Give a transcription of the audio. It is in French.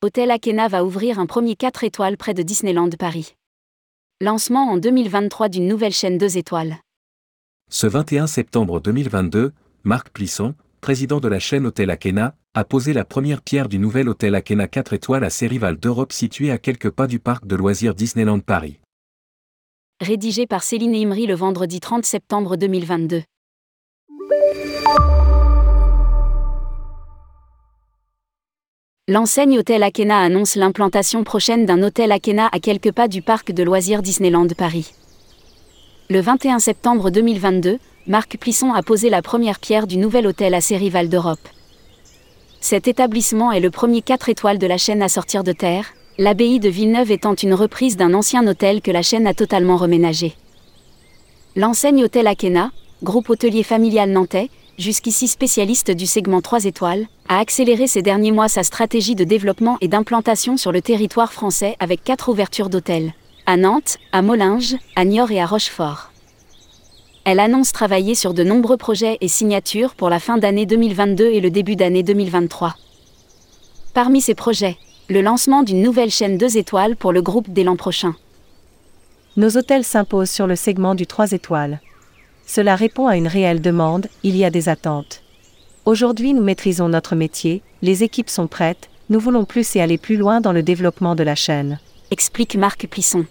Hôtel Akena va ouvrir un premier 4 étoiles près de Disneyland Paris. Lancement en 2023 d'une nouvelle chaîne 2 étoiles. Ce 21 septembre 2022, Marc Plisson, président de la chaîne Hôtel Akena, a posé la première pierre du nouvel hôtel Akena 4 étoiles à Sérival d'Europe situé à quelques pas du parc de loisirs Disneyland Paris. Rédigé par Céline Imri le vendredi 30 septembre 2022. L'enseigne Hôtel Akena annonce l'implantation prochaine d'un hôtel Akena à quelques pas du parc de loisirs Disneyland Paris. Le 21 septembre 2022, Marc Plisson a posé la première pierre du nouvel hôtel à Sérival d'Europe. Cet établissement est le premier 4 étoiles de la chaîne à sortir de terre, l'abbaye de Villeneuve étant une reprise d'un ancien hôtel que la chaîne a totalement reménagé. L'enseigne Hôtel Akena, groupe hôtelier familial nantais, jusqu'ici spécialiste du segment 3 étoiles, a accéléré ces derniers mois sa stratégie de développement et d'implantation sur le territoire français avec quatre ouvertures d'hôtels. À Nantes, à Molinges, à Niort et à Rochefort. Elle annonce travailler sur de nombreux projets et signatures pour la fin d'année 2022 et le début d'année 2023. Parmi ces projets, le lancement d'une nouvelle chaîne 2 étoiles pour le groupe dès l'an prochain. Nos hôtels s'imposent sur le segment du 3 étoiles. Cela répond à une réelle demande, il y a des attentes. Aujourd'hui nous maîtrisons notre métier, les équipes sont prêtes, nous voulons plus et aller plus loin dans le développement de la chaîne. Explique Marc Plisson.